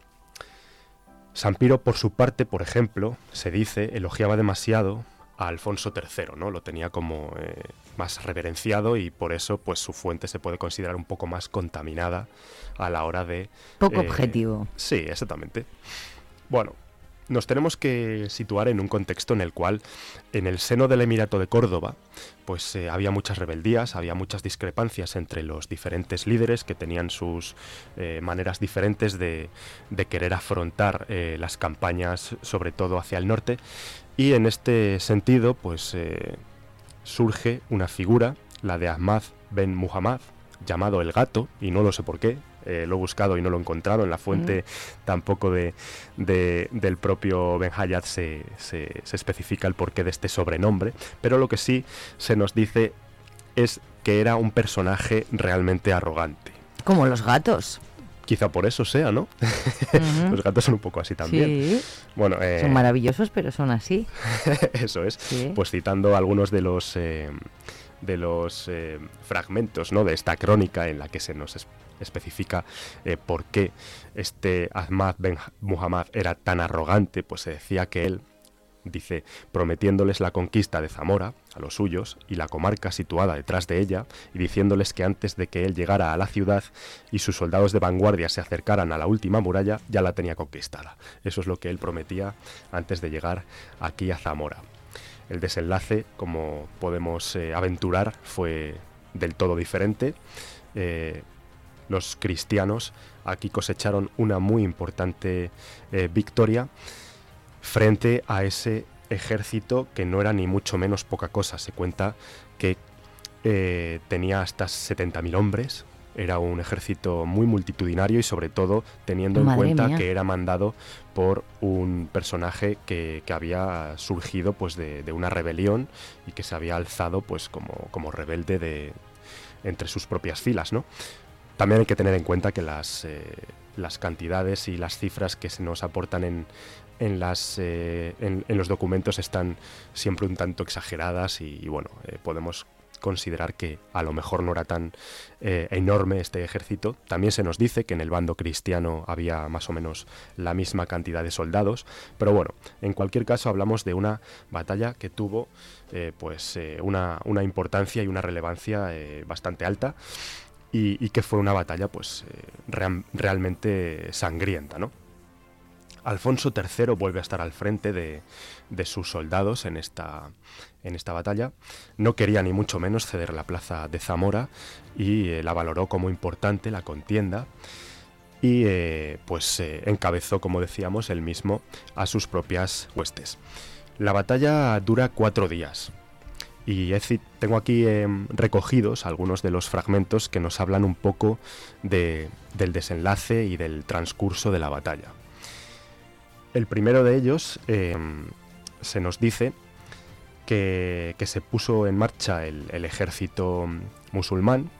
San Piro, por su parte, por ejemplo, se dice, elogiaba demasiado a Alfonso III, ¿no? Lo tenía como eh, más reverenciado y por eso pues su fuente se puede considerar un poco más contaminada a la hora de... Poco eh, objetivo. Sí, exactamente. Bueno, nos tenemos que situar en un contexto en el cual en el seno del Emirato de Córdoba pues eh, había muchas rebeldías, había muchas discrepancias entre los diferentes líderes que tenían sus maneras diferentes de, querer afrontar las campañas sobre todo hacia el norte. Y en este sentido, pues eh, surge una figura, la de Ahmad Ben Muhammad, llamado el gato, y no lo sé por qué, eh, lo he buscado y no lo he encontrado, en la fuente tampoco de, del propio Ben Hayat se, se, especifica el porqué de este sobrenombre, pero lo que sí se nos dice es que era un personaje realmente arrogante. Como los gatos. Quizá por eso sea, ¿no? Los gatos son un poco así también. Sí. Bueno, eh, son maravillosos, pero son así. eso es. Pues citando algunos de los, eh, de los eh, fragmentos ¿no? de esta crónica en la que se nos especifica eh, por qué este Ahmad Ben Muhammad era tan arrogante, pues se decía que él, dice, prometiéndoles la conquista de Zamora a los suyos y la comarca situada detrás de ella, y diciéndoles que antes de que él llegara a la ciudad y sus soldados de vanguardia se acercaran a la última muralla, ya la tenía conquistada. Eso es lo que él prometía antes de llegar aquí a Zamora. El desenlace, como podemos eh, aventurar, fue del todo diferente. Eh, los cristianos aquí cosecharon una muy importante eh, victoria frente a ese ejército que no era ni mucho menos poca cosa. Se cuenta que tenía hasta 70.000 hombres, era un ejército muy multitudinario y sobre todo teniendo en cuenta que era mandado por un personaje que, había surgido pues de, una rebelión y que se había alzado pues como, como rebelde de, entre sus propias filas, ¿no? También hay que tener en cuenta que las, eh, las cantidades y las cifras que se nos aportan en, en, las, eh, en, los documentos están siempre un tanto exageradas y, bueno, eh, podemos considerar que a lo mejor no era tan eh, enorme este ejército. También se nos dice que en el bando cristiano había más o menos la misma cantidad de soldados, pero bueno, en cualquier caso hablamos de una batalla que tuvo pues una, una, importancia y una relevancia bastante alta y, que fue una batalla pues realmente sangrienta, ¿no? Alfonso III vuelve a estar al frente de, sus soldados en esta, en esta batalla. No quería ni mucho menos ceder la plaza de Zamora y eh, la valoró como importante la contienda y eh, pues eh, encabezó, como decíamos, él mismo a sus propias huestes. La batalla dura cuatro días y tengo aquí recogidos algunos de los fragmentos que nos hablan un poco del desenlace y del transcurso de la batalla. El primero de ellos em, se nos dice que, se puso en marcha el, ejército musulmán,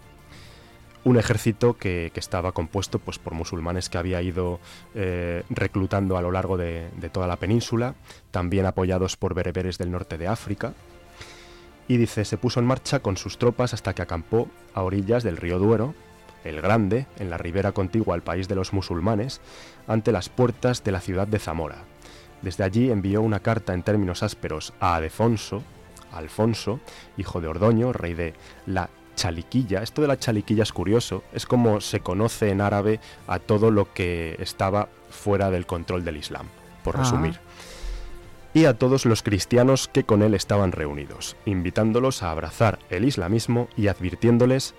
un ejército que, estaba compuesto pues, por musulmanes que había ido eh, reclutando a lo largo de, toda la península, también apoyados por bereberes del norte de África. Y dice, se puso en marcha con sus tropas hasta que acampó a orillas del río Duero, el Grande, en la ribera contigua al país de los musulmanes, ante las puertas de la ciudad de Zamora. Desde allí envió una carta en términos ásperos a Adefonso, Alfonso, hijo de Ordoño, rey de la Chaliquilla. Esto de la Chaliquilla es curioso, es como se conoce en árabe a todo lo que estaba fuera del control del Islam, por ah. resumir. Y a todos los cristianos que con él estaban reunidos, invitándolos a abrazar el islamismo y advirtiéndoles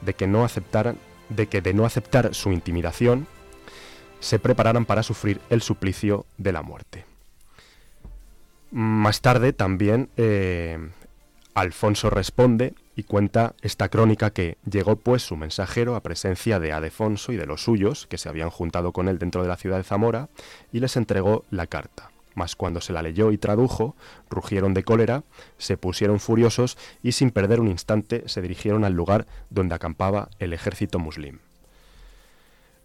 de que no aceptaran, de que de no aceptar su intimidación, se prepararan para sufrir el suplicio de la muerte. Más tarde también eh, Alfonso responde y cuenta esta crónica que llegó pues su mensajero a presencia de Adefonso y de los suyos, que se habían juntado con él dentro de la ciudad de Zamora, y les entregó la carta mas cuando se la leyó y tradujo, rugieron de cólera, se pusieron furiosos y sin perder un instante se dirigieron al lugar donde acampaba el ejército muslim.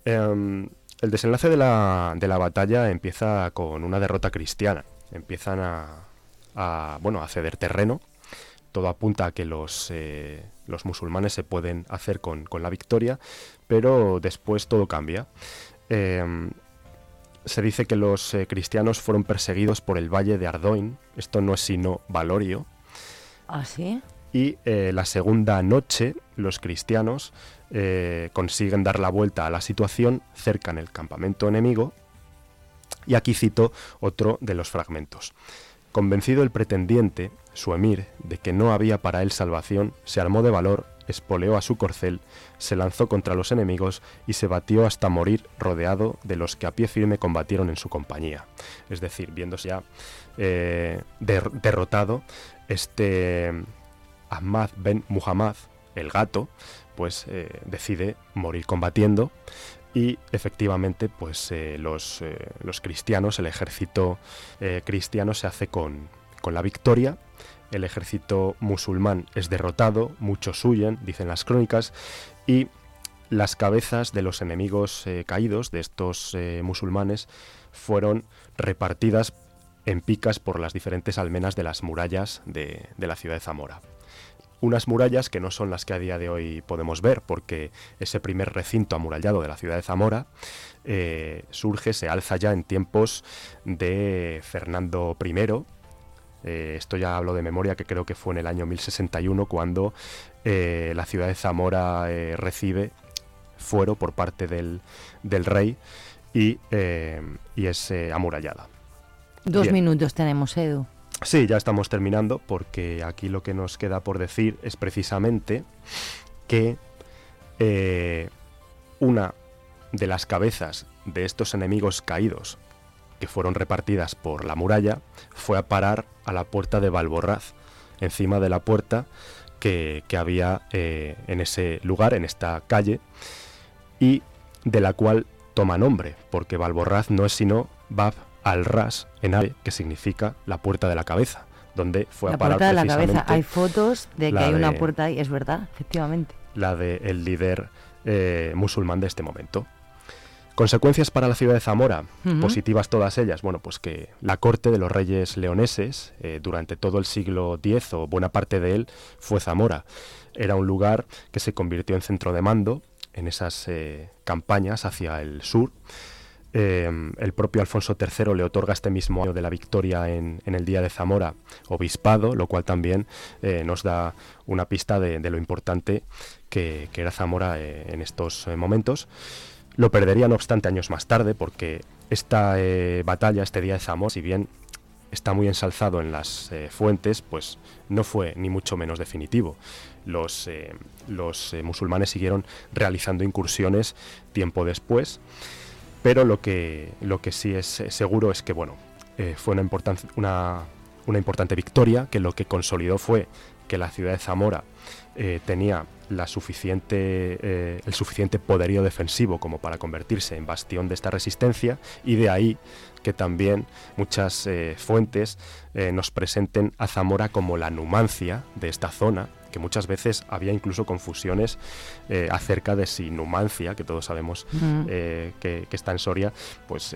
Em, el desenlace de la, de la, batalla empieza con una derrota cristiana. Empiezan a, bueno, a ceder terreno. Todo apunta a que los, eh, los musulmanes se pueden hacer con, con, la victoria, pero después todo cambia. Em, se dice que los eh, cristianos fueron perseguidos por el valle de Ardoin, esto no es sino Valorio. ¿Ah, sí? Y eh, la segunda noche los cristianos eh, consiguen dar la vuelta a la situación, cercan el campamento enemigo, y aquí cito otro de los fragmentos. Convencido el pretendiente, su emir, de que no había para él salvación, se armó de valor espoleó a su corcel, se lanzó contra los enemigos y se batió hasta morir rodeado de los que a pie firme combatieron en su compañía. Es decir, viéndose ya eh, derrotado, este Ahmad ben Muhammad, el gato, pues eh, decide morir combatiendo y efectivamente pues eh, los, los, cristianos, el ejército cristiano se hace con, con la victoria el ejército musulmán es derrotado, muchos huyen, dicen las crónicas, y las cabezas de los enemigos eh, caídos, de estos eh, musulmanes, fueron repartidas en picas por las diferentes almenas de las murallas de, la ciudad de Zamora. unas murallas que no son las que a día de hoy podemos ver, porque ese primer recinto amurallado de la ciudad de Zamora eh, surge, se alza ya en tiempos de Fernando I. Eh, esto ya hablo de memoria, que creo que fue en el año 1061 cuando eh, la ciudad de Zamora recibe fuero por parte del, del rey y, y es amurallada. Dos minutos tenemos, Edu. Sí, ya estamos terminando porque aquí lo que nos queda por decir es precisamente que una de las cabezas de estos enemigos caídos que fueron repartidas por la muralla fue a parar a la puerta de Valborraz, encima de la puerta que, había eh, en ese lugar, en esta calle, y de la cual toma nombre, porque Valborraz no es sino Bab al-Ras en árabe, que significa la puerta de la cabeza, donde fue a parar puerta de la cabeza. Hay fotos de que hay una puerta ahí, es verdad, efectivamente. La del líder eh, musulmán de este momento. Consecuencias para la ciudad de Zamora, positivas todas ellas. Bueno, pues que la corte de los reyes leoneses, eh, durante todo el siglo X o buena parte de él, fue Zamora. Era un lugar que se convirtió en centro de mando en esas eh, campañas hacia el sur. Em, el propio Alfonso III le otorga este mismo año de la victoria en, el Día de Zamora obispado, lo cual también eh, nos da una pista de, lo importante que, que era Zamora en estos momentos. Lo perdería, no obstante, años más tarde, porque esta eh, batalla, este día de Zamora, si bien está muy ensalzado en las eh, fuentes, pues no fue ni mucho menos definitivo. Los, eh, los musulmanes siguieron realizando incursiones tiempo después, pero lo que, lo que sí es seguro es que bueno, fue una, una, una importante victoria, que lo que consolidó fue que la ciudad de Zamora tenía la suficiente, eh, el suficiente poderío defensivo como para convertirse en bastión de esta resistencia y de ahí que también muchas eh, fuentes eh, nos presenten a Zamora como la Numancia de esta zona, que muchas veces había incluso confusiones acerca de si Numancia, que todos sabemos que, está en Soria, pues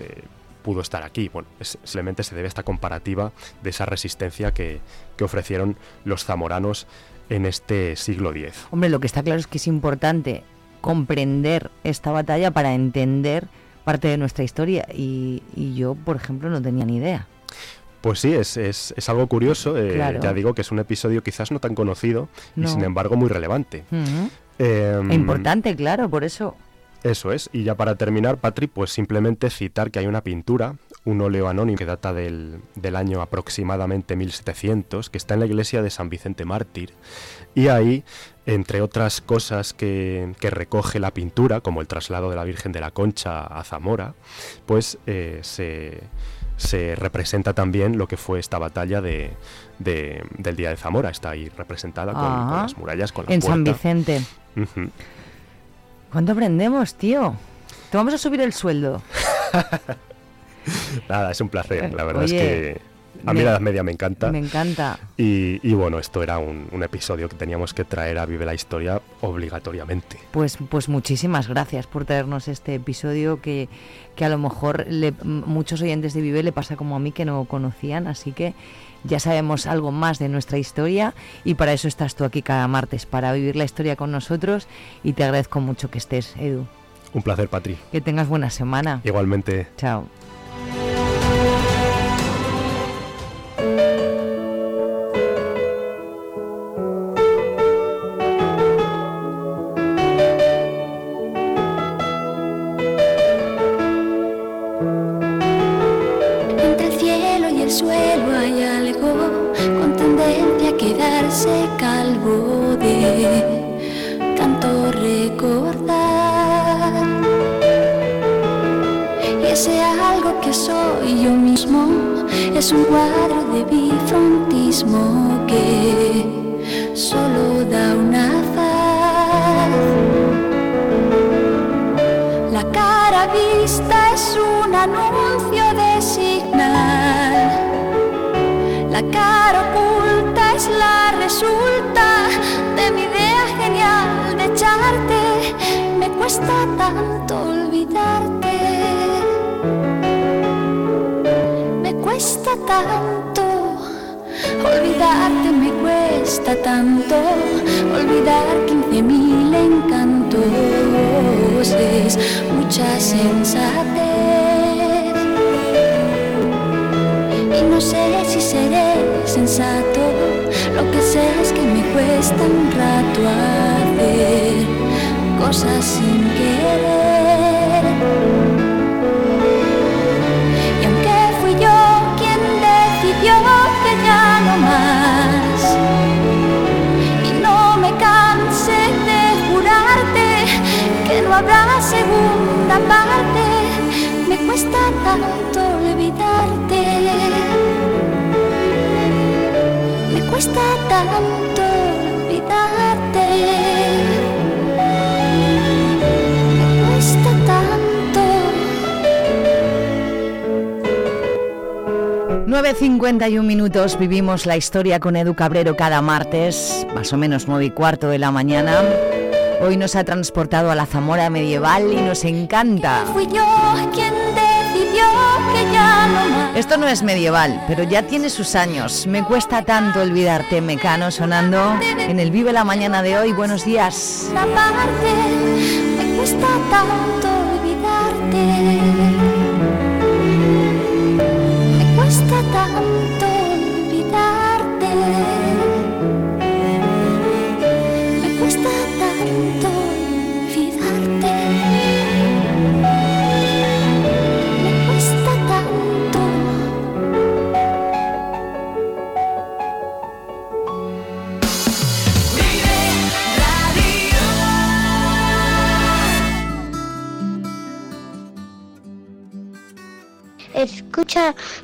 pudo estar aquí. Bueno, simplemente se debe a esta comparativa de esa resistencia que, que ofrecieron los zamoranos en este siglo X. Hombre, lo que está claro es que es importante comprender esta batalla para entender parte de nuestra historia y, yo, por ejemplo, no tenía ni idea. Pues sí, es, es, es algo curioso. Eh, ya digo que es un episodio quizás no tan conocido y sin embargo muy relevante. Em, importante, claro, por eso. Eso es. Y ya para terminar, Patri, pues simplemente citar que hay una pintura un óleo anónimo que data del, año aproximadamente 1700, que está en la iglesia de San Vicente Mártir. Y ahí, entre otras cosas que, recoge la pintura, como el traslado de la Virgen de la Concha a Zamora, pues eh, se, representa también lo que fue esta batalla de, del Día de Zamora. Está ahí representada con, las murallas, con la En San Vicente. ¿Cuánto aprendemos, tío? Te vamos a subir el sueldo. Nada, es un placer. La verdad es que a mí la Edad Media me encanta. Me encanta. Y, bueno, esto era un, episodio que teníamos que traer a Vive la Historia obligatoriamente. Pues, pues muchísimas gracias por traernos este episodio que, que a lo mejor le, muchos oyentes de Vive le pasa como a mí que no conocían, así que ya sabemos algo más de nuestra historia y para eso estás tú aquí cada martes, para vivir la historia con nosotros y te agradezco mucho que estés, Edu. Un placer, Patri. Que tengas buena semana. Igualmente. Chao. Parte, me cuesta tanto olvidarte. Me cuesta tanto olvidarte. Me cuesta tanto. 9.51 minutos vivimos la historia con Edu Cabrero cada martes, más o menos 9 y cuarto de la mañana. Hoy nos ha transportado a la Zamora medieval y nos encanta. Fui yo quien decidió que ya no más. Esto no es medieval, pero ya tiene sus años. Me cuesta tanto olvidarte, Mecano, sonando en el Vive la Mañana de hoy. Buenos días. Esta parte me cuesta tanto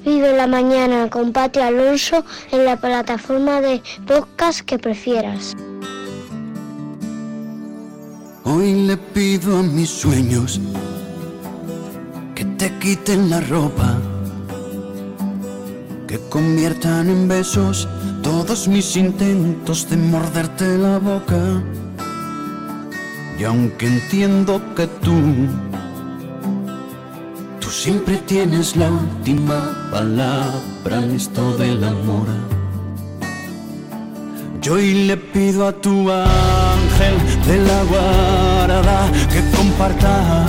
Vive la Mañana con Pati Alonso en la plataforma de podcast que prefieras. Hoy le pido a mis sueños que te quiten la ropa, que conviertan en besos todos mis intentos de morderte la boca. Y aunque entiendo que tú siempre tienes la última palabra en esto del amor. Yo hoy le pido a tu ángel de la guarda que comparta,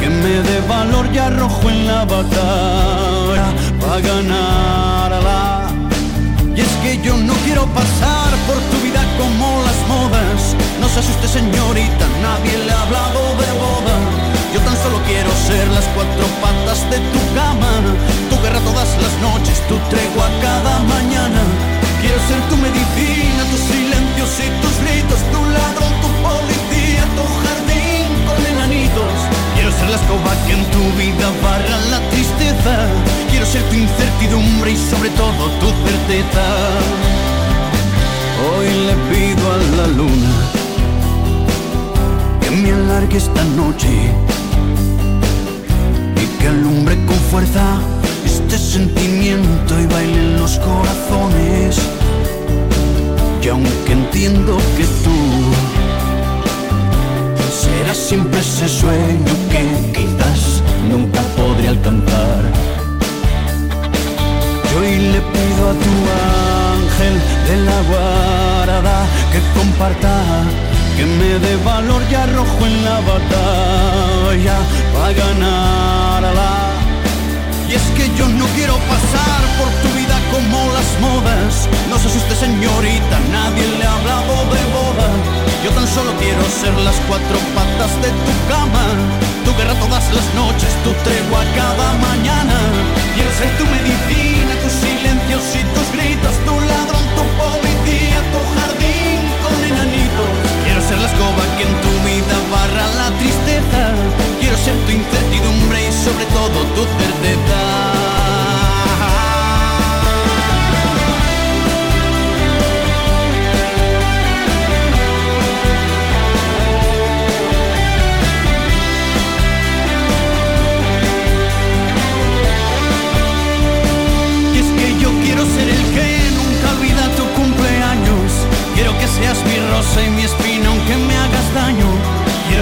que me dé valor y arrojo en la batalla para ganarla. Y es que yo no quiero pasar por tu vida como las modas. No se asuste señorita, nadie le ha hablado de boda. Quiero ser las cuatro patas de tu cama, tu guerra todas las noches, tu tregua cada mañana. Quiero ser tu medicina, tus silencios y tus gritos, tu ladrón, tu policía, tu jardín con enanitos. Quiero ser la escoba que en tu vida barra la tristeza. Quiero ser tu incertidumbre y sobre todo tu certeza. Hoy le pido a la luna que me alargue esta noche que alumbre con fuerza este sentimiento y baile en los corazones. Y aunque entiendo que tú serás siempre ese sueño que quizás nunca podré alcanzar. Yo hoy le pido a tu ángel de la guarda que comparta, que me dé valor y arrojo en la batalla para ganarla. Y es que yo no quiero pasar por tu vida como las modas. No se asuste señorita, nadie le ha hablado de boda. Yo tan solo quiero ser las cuatro patas de tu cama. Tu guerra todas las noches, tu tregua cada mañana. Quiero ser tu sobre todo tu certeza. Y es que yo quiero ser el que nunca olvida tu cumpleaños. Quiero que seas mi rosa y mi espina aunque me hagas daño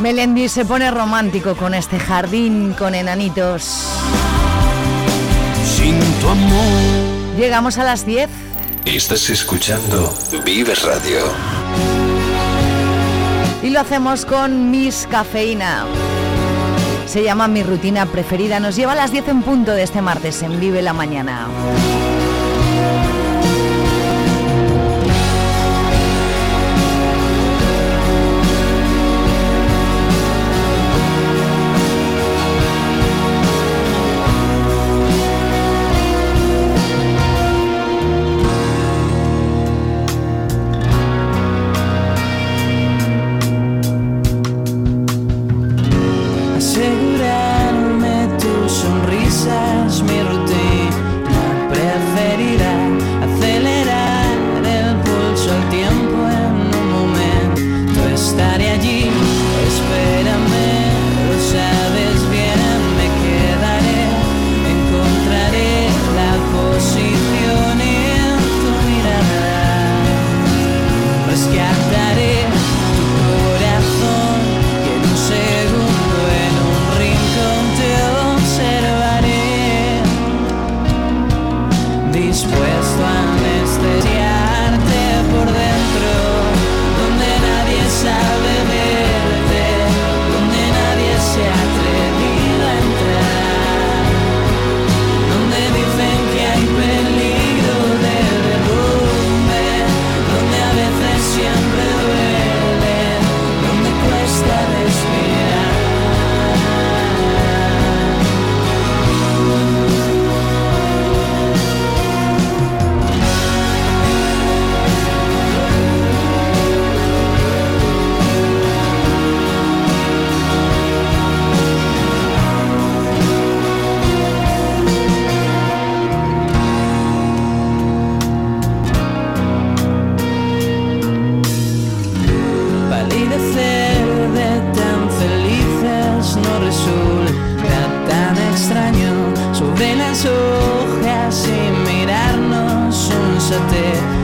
Melendi se pone romántico con este jardín con enanitos. Sinto amor. Llegamos a las 10. Estás escuchando Vive Radio. Y lo hacemos con Miss Cafeína. Se llama mi rutina preferida. Nos lleva a las 10 en punto de este martes en Vive la Mañana. até